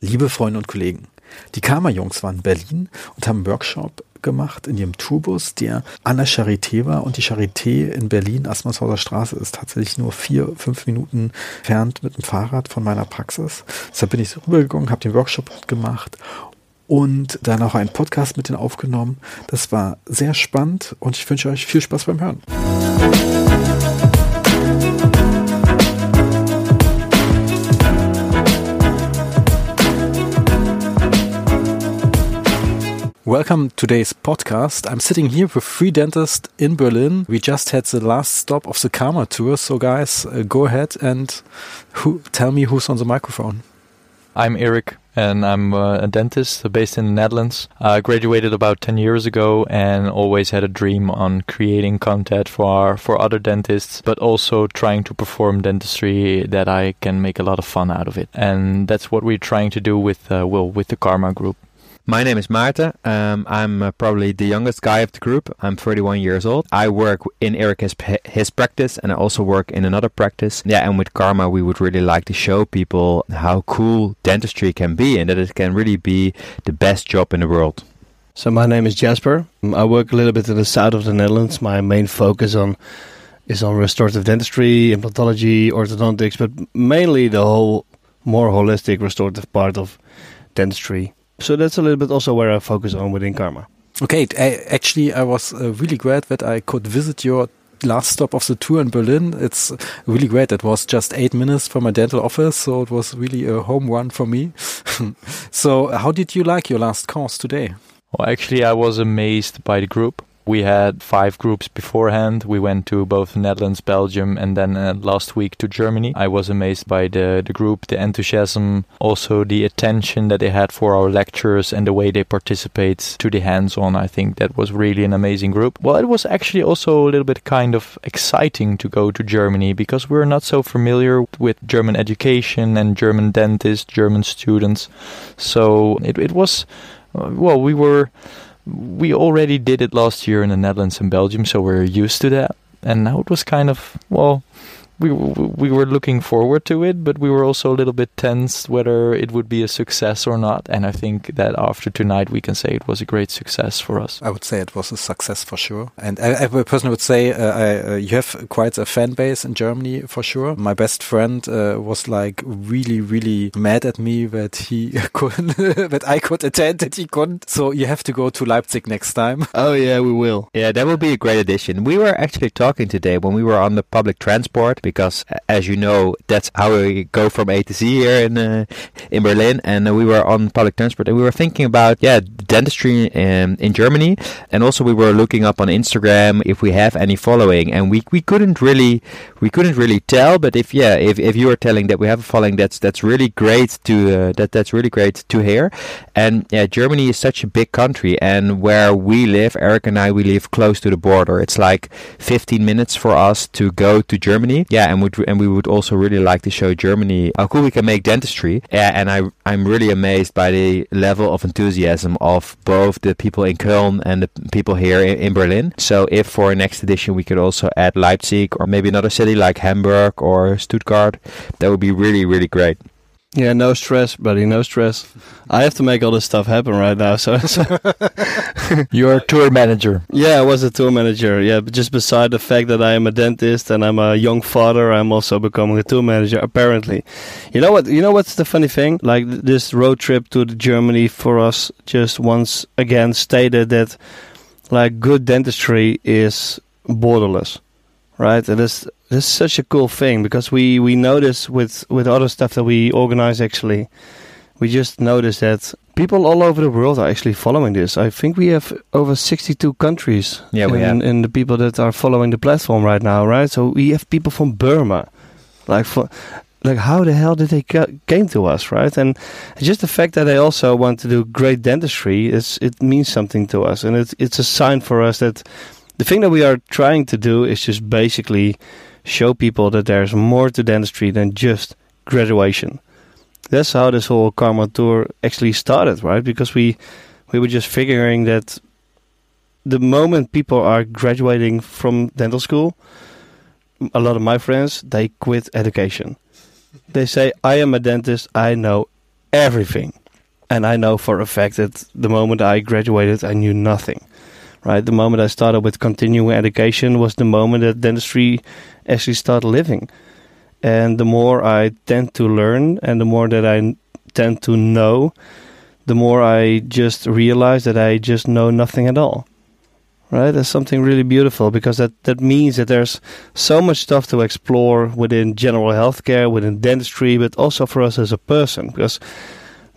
Liebe Freunde und Kollegen, die Karma-Jungs waren in Berlin und haben einen Workshop gemacht in ihrem Tourbus, der an der Charité war. Und die Charité in Berlin, Asmershauser Straße, ist tatsächlich nur vier, fünf Minuten entfernt mit dem Fahrrad von meiner Praxis. Deshalb bin ich so rübergegangen, habe den Workshop gemacht und dann auch einen Podcast mit denen aufgenommen. Das war sehr spannend und ich wünsche euch viel Spaß beim Hören. Welcome to today's podcast. I'm sitting here with three dentists in Berlin. We just had the last stop of the Karma tour. So, guys, uh, go ahead and who, tell me who's on the microphone. I'm Eric, and I'm uh, a dentist based in the Netherlands. I graduated about 10 years ago and always had a dream on creating content for for other dentists, but also trying to perform dentistry that I can make a lot of fun out of it. And that's what we're trying to do with uh, well with the Karma Group. My name is Maarten. Um, I'm uh, probably the youngest guy of the group. I'm 31 years old. I work in Eric his, his practice and I also work in another practice. Yeah, and with Karma, we would really like to show people how cool dentistry can be and that it can really be the best job in the world. So my name is Jasper. Um, I work a little bit in the south of the Netherlands. My main focus on is on restorative dentistry, implantology, orthodontics, but mainly the whole more holistic restorative part of dentistry. So that's a little bit also where I focus on within Karma. Okay, I, actually, I was uh, really glad that I could visit your last stop of the tour in Berlin. It's really great. It was just eight minutes from my dental office, so it was really a home run for me. so, how did you like your last course today? Well, actually, I was amazed by the group. We had five groups beforehand. We went to both Netherlands, Belgium, and then uh, last week to Germany. I was amazed by the, the group, the enthusiasm, also the attention that they had for our lectures and the way they participate to the hands on. I think that was really an amazing group. Well, it was actually also a little bit kind of exciting to go to Germany because we're not so familiar with German education and German dentists, German students. So it, it was, uh, well, we were we already did it last year in the Netherlands and Belgium, so we're used to that. And now it was kind of, well, we we were looking forward to it, but we were also a little bit tense whether it would be a success or not. And I think that after tonight, we can say it was a great success for us. I would say it was a success for sure. And I, I personally would say uh, I, uh, you have quite a fan base in Germany for sure. My best friend uh, was like really, really mad at me that he couldn't, that I could attend and he couldn't. So you have to go to Leipzig next time. Oh yeah, we will. Yeah, that will be a great addition. We were actually talking today when we were on the public transport because, as you know, that's how we go from A to Z here in uh, in Berlin. And uh, we were on public transport, and we were thinking about yeah dentistry in, in Germany, and also we were looking up on Instagram if we have any following, and we we couldn't really we couldn't really tell. But if yeah, if, if you are telling that we have a following, that's that's really great to uh, that that's really great to hear. And yeah, Germany is such a big country, and where we live, Eric and I, we live close to the border. It's like 15 minutes for us to go to Germany. Yeah, yeah, and would and we would also really like to show Germany how cool we can make dentistry. And I I'm really amazed by the level of enthusiasm of both the people in Köln and the people here in, in Berlin. So if for next edition we could also add Leipzig or maybe another city like Hamburg or Stuttgart, that would be really really great. Yeah, no stress, buddy, no stress. I have to make all this stuff happen right now. So, so you're a tour manager. Yeah, I was a tour manager. Yeah, but just beside the fact that I am a dentist and I'm a young father, I'm also becoming a tour manager. Apparently, you know what? You know what's the funny thing? Like this road trip to Germany for us just once again stated that like good dentistry is borderless right? And this this is such a cool thing because we we notice with with other stuff that we organize actually, we just notice that people all over the world are actually following this. I think we have over 62 countries. Yeah, we in, have. in the people that are following the platform right now, right? So we have people from Burma, like for. Like how the hell did they came to us, right? And just the fact that they also want to do great dentistry is it means something to us, and it's it's a sign for us that the thing that we are trying to do is just basically show people that there's more to dentistry than just graduation. That's how this whole Karma tour actually started, right? Because we we were just figuring that the moment people are graduating from dental school, a lot of my friends they quit education. They say, "I am a dentist. I know everything. And I know for a fact that the moment I graduated, I knew nothing. Right, the moment I started with continuing education was the moment that dentistry actually started living. And the more I tend to learn, and the more that I tend to know, the more I just realize that I just know nothing at all right? That's something really beautiful because that, that means that there's so much stuff to explore within general healthcare, within dentistry, but also for us as a person. Because,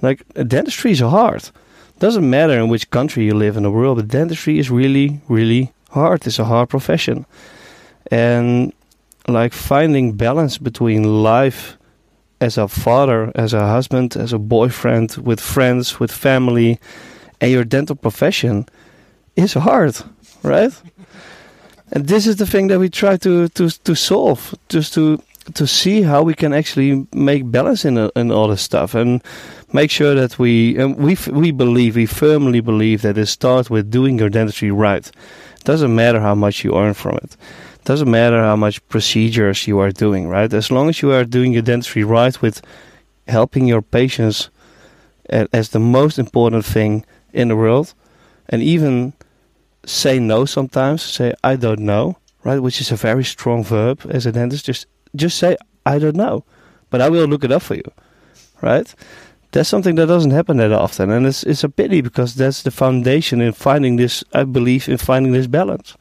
like, dentistry is hard. Doesn't matter in which country you live in the world, but dentistry is really, really hard. It's a hard profession. And, like, finding balance between life as a father, as a husband, as a boyfriend, with friends, with family, and your dental profession is hard right? and this is the thing that we try to to to solve, just to to see how we can actually make balance in in all this stuff and make sure that we and we we believe we firmly believe that it starts with doing your dentistry right. Doesn't matter how much you earn from it. it. Doesn't matter how much procedures you are doing, right? As long as you are doing your dentistry right with helping your patients as the most important thing in the world, and even say no sometimes. Say I don't know, right? Which is a very strong verb as a dentist. Just just say I don't know, but I will look it up for you, right? That's something that doesn't happen that often, and it's it's a pity because that's the foundation in finding this. I believe in finding this balance.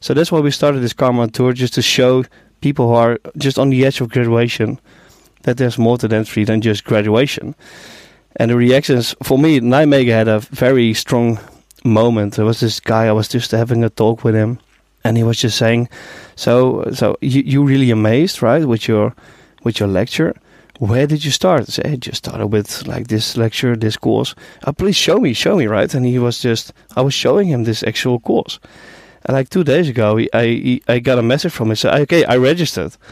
So that's why we started this Karma tour, just to show people who are just on the edge of graduation that there's more to dentistry than just graduation. And the reactions for me, Nijmegen had a very strong moment. There was this guy. I was just having a talk with him, and he was just saying, "So, so you you really amazed, right, with your with your lecture." Where did you start? I said, I just started with like this lecture, this course. Oh, please show me, show me, right? And he was just, I was showing him this actual course. And like two days ago, he, I I got a message from him. Said, okay, I registered.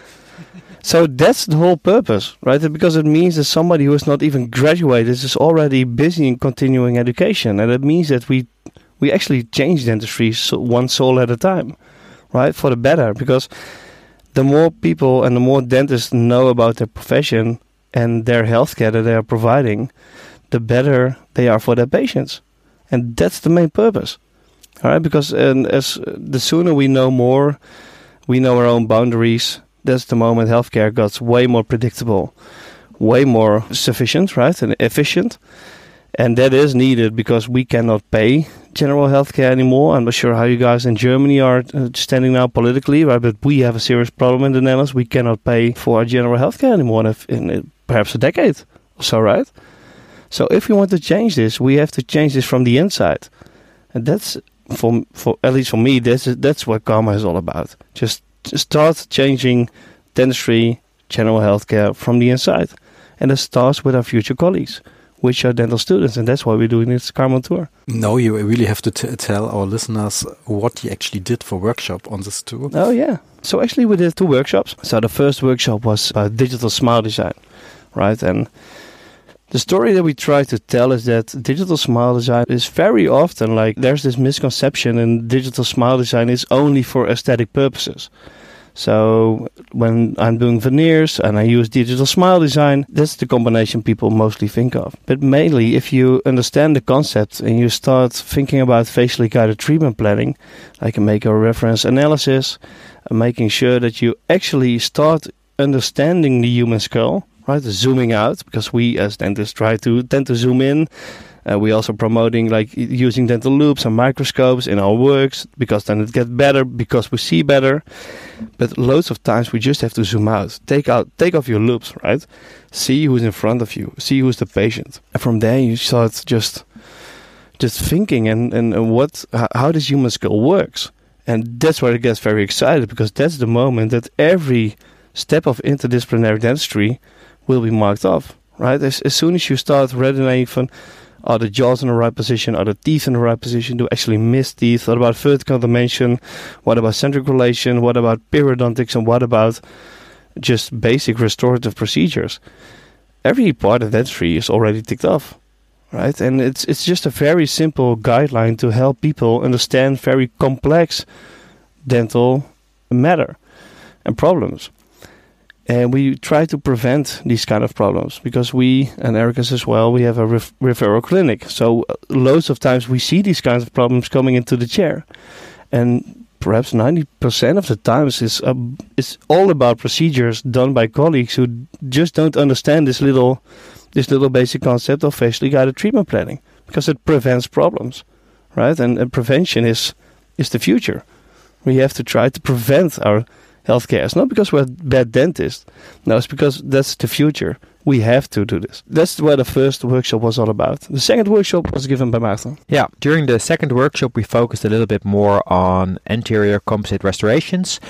So that's the whole purpose, right? Because it means that somebody who is not even graduated is already busy in continuing education, and it means that we we actually change dentistry one soul at a time, right? For the better, because the more people and the more dentists know about their profession and their healthcare that they are providing, the better they are for their patients, and that's the main purpose, all right? Because and as the sooner we know more, we know our own boundaries. That's the moment healthcare gets way more predictable, way more sufficient, right, and efficient and that is needed because we cannot pay general healthcare anymore. I'm not sure how you guys in Germany are uh, standing now politically, right? But we have a serious problem in the Netherlands. We cannot pay for our general healthcare anymore in, in perhaps a decade or so, right? So if we want to change this, we have to change this from the inside, and that's for for at least for me, that's that's what karma is all about. Just, just start changing dentistry, general healthcare from the inside, and it starts with our future colleagues which are dental students, and that's why we're doing this Karma tour. No, you really have to tell our listeners what you actually did for workshop on this tour. Oh yeah, so actually we did two workshops. So the first workshop was about digital smile design, right? And the story that we try to tell is that digital smile design is very often like there's this misconception and digital smile design is only for aesthetic purposes. So when I'm doing veneers and I use digital smile design, that's the combination people mostly think of. But mainly, if you understand the concept and you start thinking about facially guided treatment planning, I can make a reference analysis, making sure that you actually start understanding the human skull, right? Zooming out, because we as dentists try to tend to zoom in uh, we also promoting like using dental loupes and microscopes in our works because then it gets better because we see better. But loads of times we just have to zoom out, take out, take off your loupes, right? See who's in front of you, see who's the patient, and from there you start just just thinking and and what how this human skull works, and that's where it gets very excited because that's the moment that every step of interdisciplinary dentistry will be marked off, right? As, as soon as you start resonating from are the jaws in the right position? Are the teeth in the right position? Do actually miss teeth? What about vertical dimension? What about centric relation? What about periodontics? And what about just basic restorative procedures? Every part of dentistry is already ticked off, right? And it's it's just a very simple guideline to help people understand very complex dental matter and problems. And we try to prevent these kind of problems because we and Ericus as well we have a ref- referral clinic. So uh, loads of times we see these kinds of problems coming into the chair. And perhaps 90% of the times is uh, it's all about procedures done by colleagues who just don't understand this little this little basic concept of facially guided treatment planning because it prevents problems right? And, and prevention is is the future. We have to try to prevent our healthcare. It's not because we're bad dentists. No, it's because that's the future. We have to do this. That's what the first workshop was all about. The second workshop was given by Maarten. Yeah, during the second workshop, we focused a little bit more on anterior composite restorations,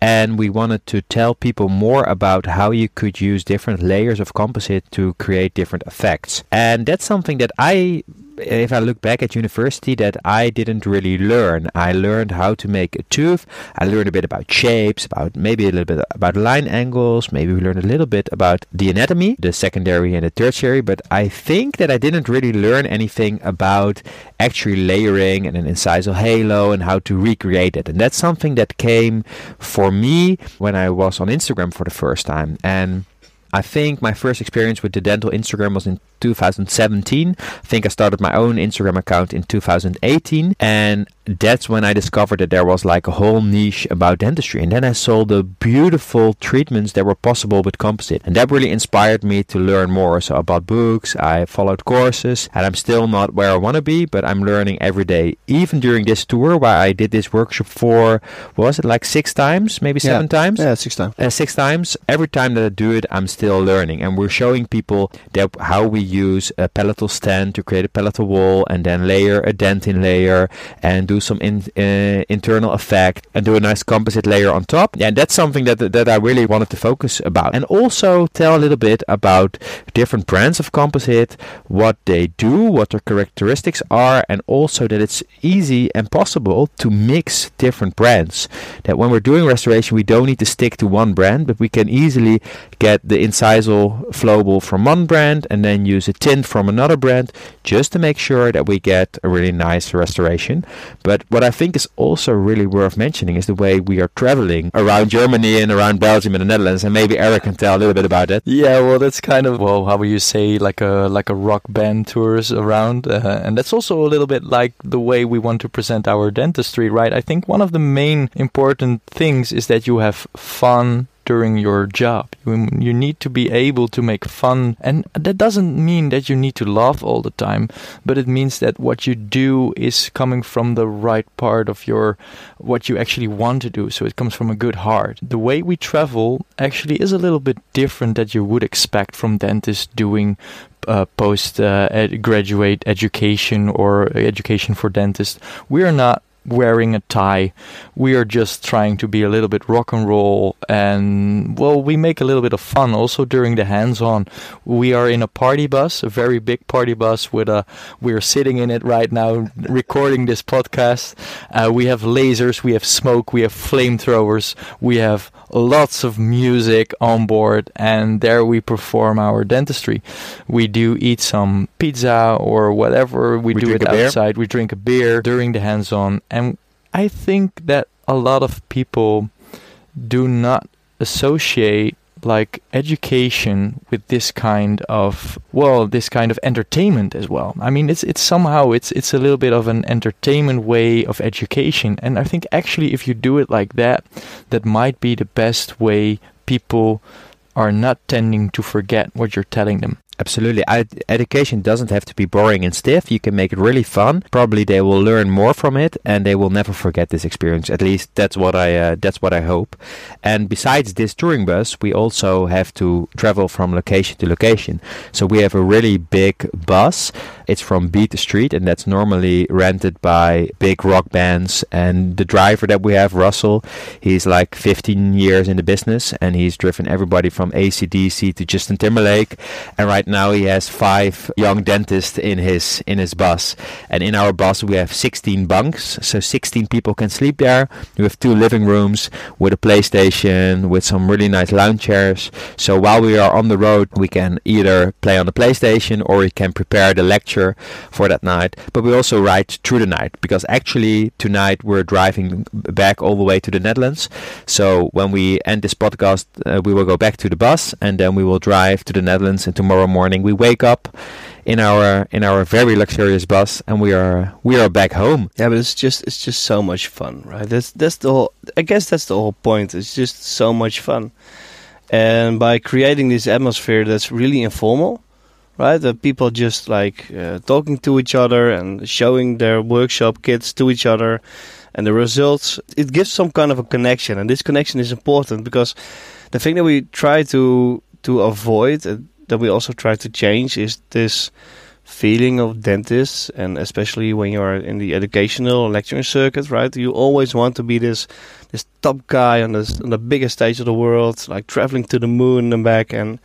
and we wanted to tell people more about how you could use different layers of composite to create different effects. And that's something that I if I look back at university, that I didn't really learn. I learned how to make a tooth. I learned a bit about shapes, about maybe a little bit about line angles. Maybe we learned a little bit about the anatomy, the secondary and the tertiary. But I think that I didn't really learn anything about actually layering and an incisal halo and how to recreate it. And that's something that came for me when I was on Instagram for the first time. And I think my first experience with the dental Instagram was in 2017. I think I started my own Instagram account in 2018, and that's when I discovered that there was like a whole niche about dentistry. And then I saw the beautiful treatments that were possible with composite, and that really inspired me to learn more. So I bought books, I followed courses, and I'm still not where I want to be, but I'm learning every day. Even during this tour, where I did this workshop for, was it like six times, maybe seven yeah. times? Yeah, six times. Uh, six times. Every time that I do it, I'm still learning, and we're showing people that how we use a palatal stand to create a palatal wall and then layer a dentin layer and do some in, uh, internal effect and do a nice composite layer on top. Yeah, that's something that that I really wanted to focus about. And also tell a little bit about different brands of composite, what they do, what their characteristics are, and also that it's easy and possible to mix different brands. That when we're doing restoration, we don't need to stick to one brand, but we can easily get the incisal flowable from one brand and then use a tint from another brand just to make sure that we get a really nice restoration. But what I think is also really worth mentioning is the way we are traveling around Germany and around Belgium and the Netherlands. And maybe Eric can tell a little bit about that. Yeah, well, that's kind of well, how would you say, like a like a rock band tours around, uh, and that's also a little bit like the way we want to present our dentistry, right? I think one of the main important things is that you have fun during your job. You, you need to be able to make fun, and that doesn't mean that you need to laugh all the time, but it means that what you do is coming from the right part of your what you actually want to do. So it comes from a good heart. The way we travel actually is a little bit different that you would expect from dentists doing uh, post uh, ed- graduate education or education for dentists. We are not wearing a tie. We are just trying to be a little bit rock and roll and well, we make a little bit of fun also during the hands-on. We are in a party bus, a very big party bus with a we're sitting in it right now recording this podcast. Uh, we have lasers, we have smoke, we have flamethrowers, we have lots of music on board and there we perform our dentistry. We do eat some pizza or whatever. We, We do it a beer. outside. We drink a beer during the hands-on and I think that a lot of people do not associate like education with this kind of well this kind of entertainment as well. I mean it's it's somehow it's it's a little bit of an entertainment way of education. And i think actually if you do it like that that might be the best way people are not tending to forget what you're telling them Absolutely. I, education doesn't have to be boring and stiff. You can make it really fun. Probably they will learn more from it, and they will never forget this experience. At least that's what I uh, that's what I hope. And besides this touring bus, we also have to travel from location to location. So we have a really big bus. It's from Beat the Street, and that's normally rented by big rock bands. And the driver that we have, Russell, he's like 15 years in the business, and he's driven everybody from ACDC to Justin Timberlake. And right now he has five young dentists in his in his bus. And in our bus we have 16 bunks, so 16 people can sleep there. We have two living rooms with a PlayStation, with some really nice lounge chairs. So while we are on the road, we can either play on the PlayStation or we can prepare the lecture for that night. But we also ride through the night because actually tonight we're driving back all the way to the Netherlands. So when we end this podcast, uh, we will go back to the bus and then we will drive to the Netherlands. And tomorrow morning we wake up in our in our very luxurious bus and we are we are back home. Yeah, but it's just it's just so much fun, right? That's that's the whole. I guess that's the whole point. It's just so much fun, and by creating this atmosphere that's really informal, right? The people just like uh, talking to each other and showing their workshop kits to each other, and the results. It gives some kind of a connection, and this connection is important because the thing that we try to to avoid, uh, that we also try to change, is this feeling of dentists, and especially when you are in the educational lecturing circuit, right? You always want to be this this top guy on this on the biggest stage of the world, like traveling to the moon and back, and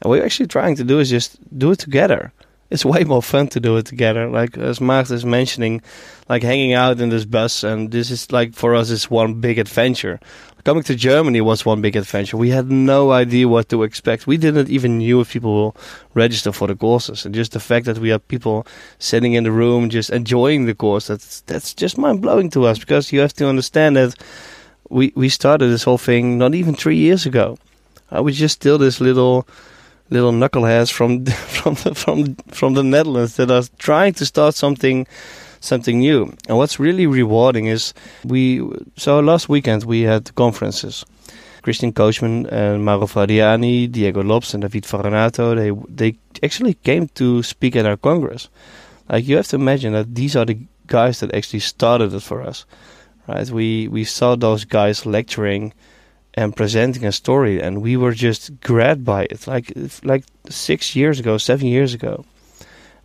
and what we're actually trying to do is just do it together. It's way more fun to do it together. Like as Mark is mentioning, like hanging out in this bus, and this is like for us is one big adventure. Coming to Germany was one big adventure. We had no idea what to expect. We didn't even knew if people will register for the courses, and just the fact that we have people sitting in the room just enjoying the course that's that's just mind blowing to us because you have to understand that we we started this whole thing not even three years ago. Uh, I was just still this little little knuckleheads from from the, from from the Netherlands that are trying to start something something new. And what's really rewarding is we so last weekend we had conferences. Christian Coachman and Mauro Fradeani, Diego Lopes and David Varanato, they they actually came to speak at our congress. Like you have to imagine that these are the guys that actually started it for us. Right? We we saw those guys lecturing and presenting a story, and we were just grabbed by it. Like like six years ago, seven years ago,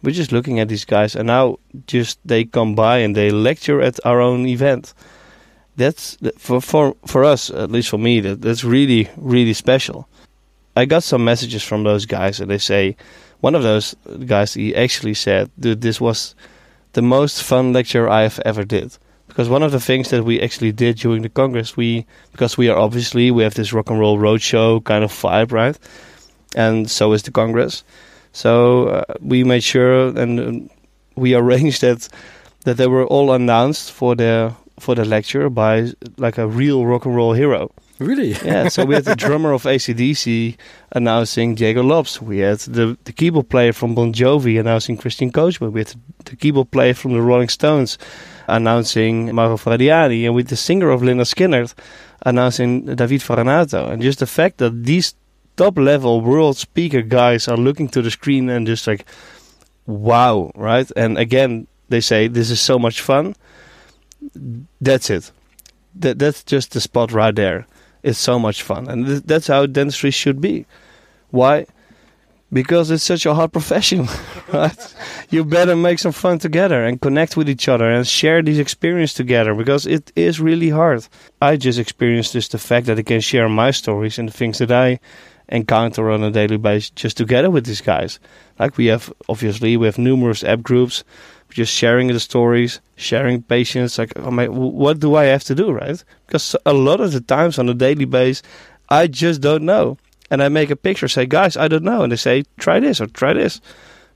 we're just looking at these guys, and now just they come by and they lecture at our own event. That's for for for us, at least for me, that that's really really special. I got some messages from those guys, and they say one of those guys he actually said, "Dude, this was the most fun lecture I have ever did." Because one of the things that we actually did during the congress we because we are obviously we have this rock and roll roadshow kind of vibe right and so is the congress so uh, we made sure and um, we arranged that that they were all announced for the for the lecture by like a real rock and roll hero Really? yeah, so we had the drummer of ACDC announcing Diego Lopes. We had the, the keyboard player from Bon Jovi announcing Christian Coachman. We had the keyboard player from the Rolling Stones announcing Mauro Fradeani. And with the singer of Lynyrd Skynyrd announcing David Varanato. And just the fact that these top level world speaker guys are looking to the screen and just like, wow, right? And again, they say, this is so much fun. That's it. That, that's just the spot right there it's so much fun, and th- that's how dentistry should be. Why? Because it's such a hard profession, right? You better make some fun together and connect with each other and share these experiences together because it is really hard. I just experienced just the fact that I can share my stories and the things that I encounter on a daily basis just together with these guys. Like we have, obviously, we have numerous app groups just sharing the stories, sharing patients. Like, oh my, what do I have to do, right? Because a lot of the times on a daily basis, I just don't know. And I make a picture, say, guys, I don't know. And they say, try this or try this.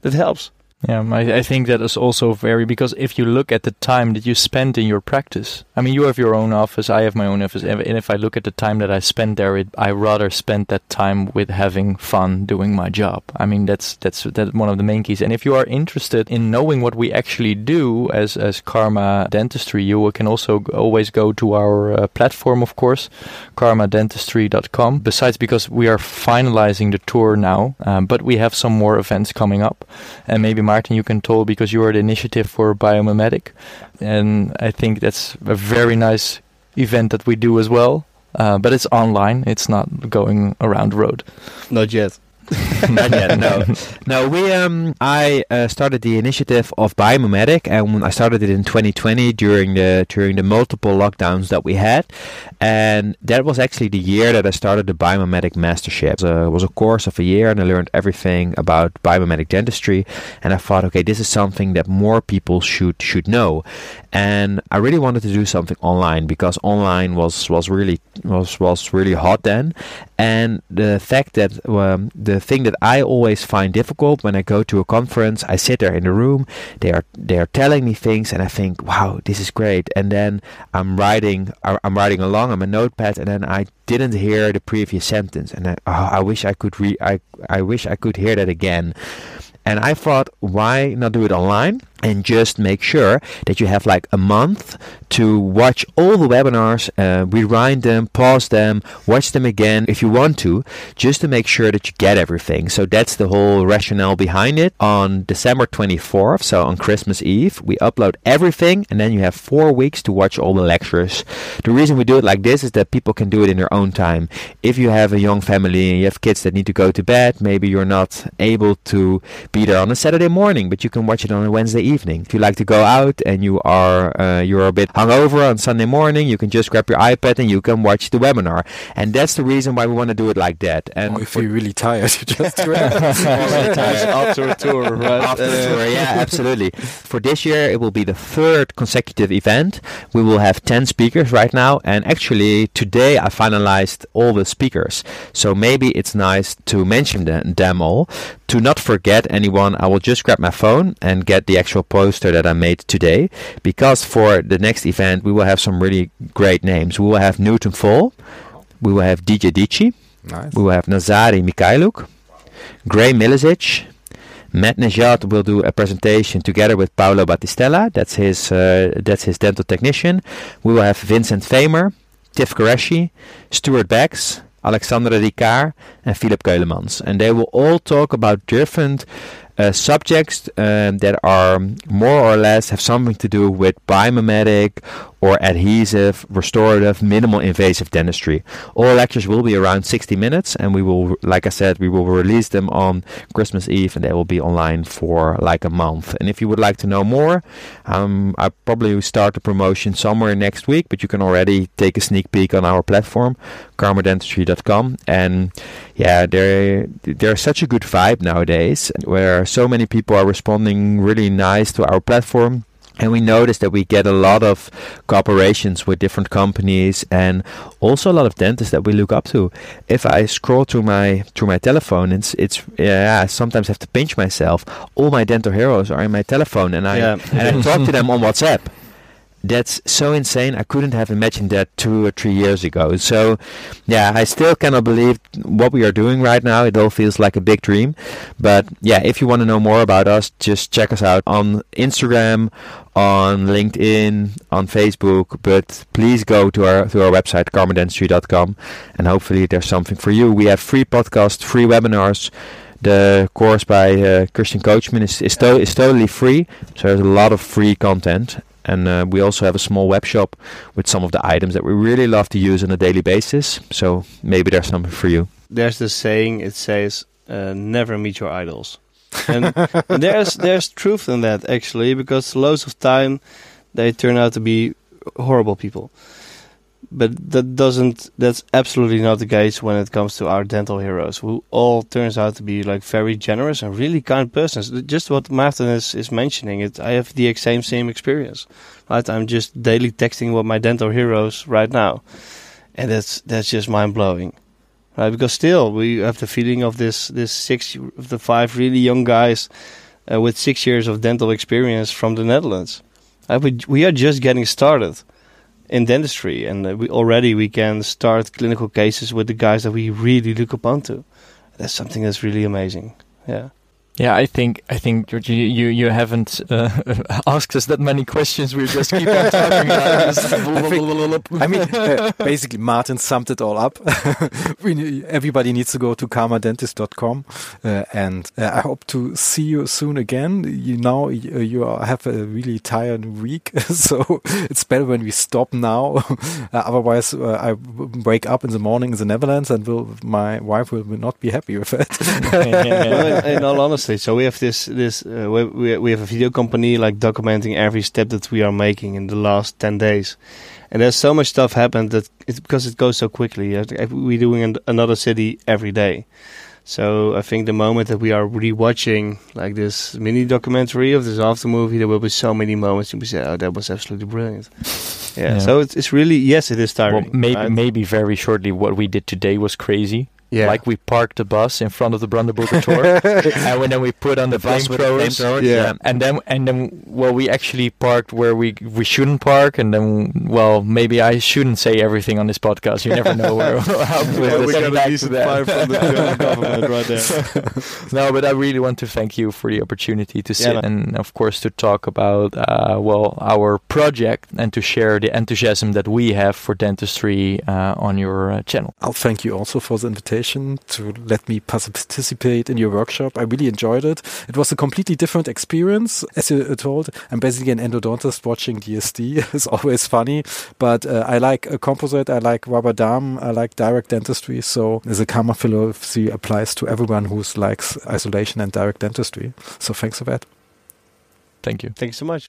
That helps. Yeah, I, I think that is also very because if you look at the time that you spend in your practice, I mean, you have your own office, I have my own office, and if I look at the time that I spend there, it, I rather spend that time with having fun doing my job. I mean, that's that's that's one of the main keys. And if you are interested in knowing what we actually do as as Karma Dentistry, you can also always go to our uh, platform, of course, karmadentistry.com. Besides, because we are finalizing the tour now, um, but we have some more events coming up, and maybe Martin, you can tell because you are the initiative for Biomimetic, and I think that's a very nice event that we do as well. Uh, but it's online; it's not going around the road. Not yet. Not yet, no. No, we um, I uh, started the initiative of Biomimetic, and I started it in 2020 during the during the multiple lockdowns that we had, and that was actually the year that I started the Biomimetic Mastership. It was, a, it was a course of a year, and I learned everything about biomimetic dentistry. And I thought, okay, this is something that more people should should know, and I really wanted to do something online because online was was really was was really hot then, and the fact that um, the thing that I always find difficult when I go to a conference. I sit there in the room. They are they are telling me things, and I think, wow, this is great. And then I'm writing I'm writing along on my notepad, and then I didn't hear the previous sentence, and I, oh, I wish I could re I I wish I could hear that again. And I thought, why not do it online? And just make sure that you have like a month to watch all the webinars, uh, rewind them, pause them, watch them again if you want to, just to make sure that you get everything. So that's the whole rationale behind it. On December 24th, so on Christmas Eve, we upload everything and then you have four weeks to watch all the lectures. The reason we do it like this is that people can do it in their own time. If you have a young family and you have kids that need to go to bed, maybe you're not able to be there on a Saturday morning, but you can watch it on a Wednesday evening. If you like to go out and you are uh, you're a bit hungover on Sunday morning, you can just grab your iPad and you can watch the webinar. And that's the reason why we want to do it like that. And or if you're really tired, you just do it. after a tour, right? After a tour, yeah, absolutely. For this year, it will be the third consecutive event. We will have 10 speakers right now. And actually, today I finalized all the speakers. So maybe it's nice to mention them, them all. To not forget anyone, I will just grab my phone and get the actual poster that I made today. Because for the next event, we will have some really great names. We will have Newton Fahl. We will have DJ Dici. Nice. We will have Nazariy Mykhaylyuk. Gray Milicic. Matt Najat will do a presentation together with Paolo Battistella. That's his uh, that's his dental technician. We will have Vincent Fehmer, Tiff Qureshi, Stuart Becks, Alexandra Ricard, and Filip Keulemans. And they will all talk about different uh, subjects um, that are more or less have something to do with biomimetic or adhesive, restorative, minimal invasive dentistry. All lectures will be around 60 minutes, and we will, like I said, we will release them on Christmas Eve, and they will be online for like a month. And if you would like to know more, um, I probably start the promotion somewhere next week, but you can already take a sneak peek on our platform, karmadentistry.com. And yeah, there there's such a good vibe nowadays, where so many people are responding really nice to our platform and we notice that we get a lot of cooperations with different companies and also a lot of dentists that we look up to. If I scroll through my through my telephone, it's it's yeah. I sometimes have to pinch myself. All my dental heroes are in my telephone, and I Yeah. and I talk to them on WhatsApp. That's so insane. I couldn't have imagined that two or three years ago. So, yeah, I still cannot believe what we are doing right now. It all feels like a big dream. But yeah, if you want to know more about us, just check us out on Instagram, on LinkedIn, on Facebook. But please go to our to our website, karmadentistry.com, and hopefully there's something for you. We have free podcasts, free webinars. The course by uh, Christian Coachman is is, to- is totally free, so there's a lot of free content. And uh, we also have a small web shop with some of the items that we really love to use on a daily basis. So maybe there's something for you. There's this saying. It says, uh, "Never meet your idols," and, there's there's truth in that actually, because loads of time they turn out to be horrible people. But that doesn't. That's absolutely not the case when it comes to our dental heroes, who all turns out to be like very generous and really kind persons. Just what Martin is is mentioning. It. I have the same same experience. Right. I'm just daily texting with my dental heroes right now, and that's that's just mind blowing. Right. Because still we have the feeling of this this six of the five really young guys uh, with six years of dental experience from the Netherlands. Uh, we we are just getting started in dentistry, and uh, we already we can start clinical cases with the guys that we really look upon to. That's something that's really amazing. Yeah. Yeah, I think I think George, you you, you haven't uh, asked us that many questions. We just keep on talking. I mean, uh, basically, Martin summed it all up. we, everybody needs to go to karmadentist.com, uh, and uh, I hope to see you soon again. You know, you, you are, have a really tired week, so it's better when we stop now. uh, otherwise, uh, I w- wake up in the morning in the Netherlands, and will my wife will not be happy with it. In, in all honesty, so we have this this uh, we, we we have a video company like documenting every step that we are making in the last ten days, and there's so much stuff happened that it's because it goes so quickly. We're doing an, another city every day, so I think the moment that we are rewatching like this mini documentary of this after movie, there will be so many moments and we say, "Oh, that was absolutely brilliant." Yeah, Yeah. so it's it's really yes, it is well, tiring. maybe right? maybe very shortly, what we did today was crazy. Yeah. Like we parked the bus in front of the Brandenburger Tor, and when then we put on the, bus with the flamethrowers. flamethrower, Yeah. And then, and then, well, we actually parked where we we shouldn't park, and then, well, maybe I shouldn't say everything on this podcast. You never know where. how Yeah, we get got a back to decent that. fire from the German government right there. no, but I really want to thank you for the opportunity to sit no. and, of course, to talk about uh, well our project and to share the enthusiasm that we have for dentistry uh, on your uh, channel. I'll thank you also for the invitation to let me participate in your workshop. I really enjoyed it. It was a completely different experience. As you told, I'm basically an endodontist watching DSD. it's always funny, but uh, I like a composite. I like rubber dam. I like direct dentistry. So the karma philosophy applies to everyone who likes isolation and direct dentistry. So thanks for that. Thank you. Thank you so much.